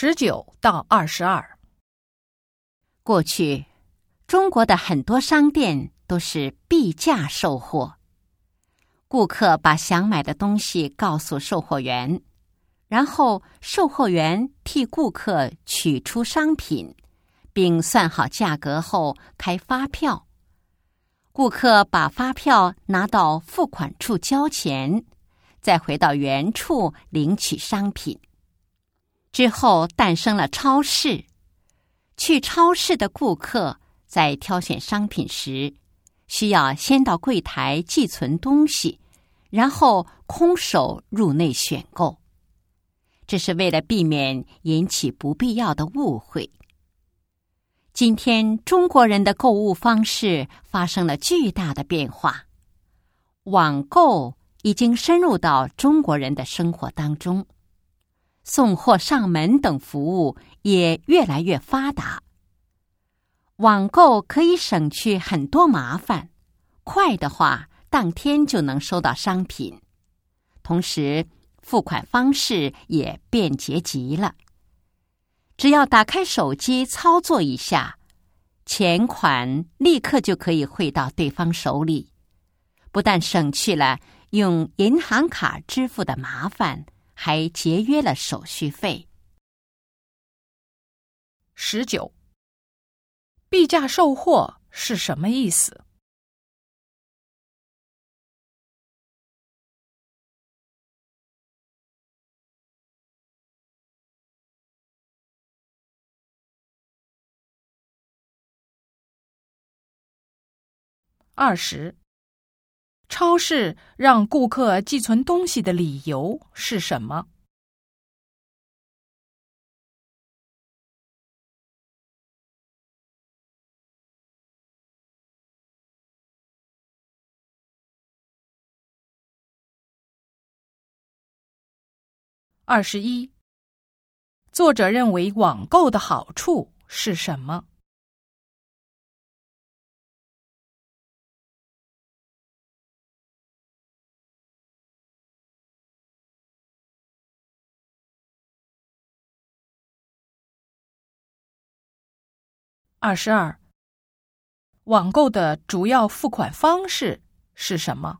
十九到二十二。过去，中国的很多商店都是币价售货。顾客把想买的东西告诉售货员，然后售货员替顾客取出商品，并算好价格后开发票。顾客把发票拿到付款处交钱，再回到原处领取商品。之后诞生了超市。去超市的顾客在挑选商品时，需要先到柜台寄存东西，然后空手入内选购。这是为了避免引起不必要的误会。今天中国人的购物方式发生了巨大的变化，网购已经深入到中国人的生活当中。送货上门等服务也越来越发达。网购可以省去很多麻烦，快的话当天就能收到商品，同时付款方式也便捷极了。只要打开手机操作一下，钱款立刻就可以汇到对方手里，不但省去了用银行卡支付的麻烦。还节约了手续费。十九，币价售货是什么意思？二十。超市让顾客寄存东西的理由是什么？二十一，作者认为网购的好处是什么？二十二，网购的主要付款方式是什么？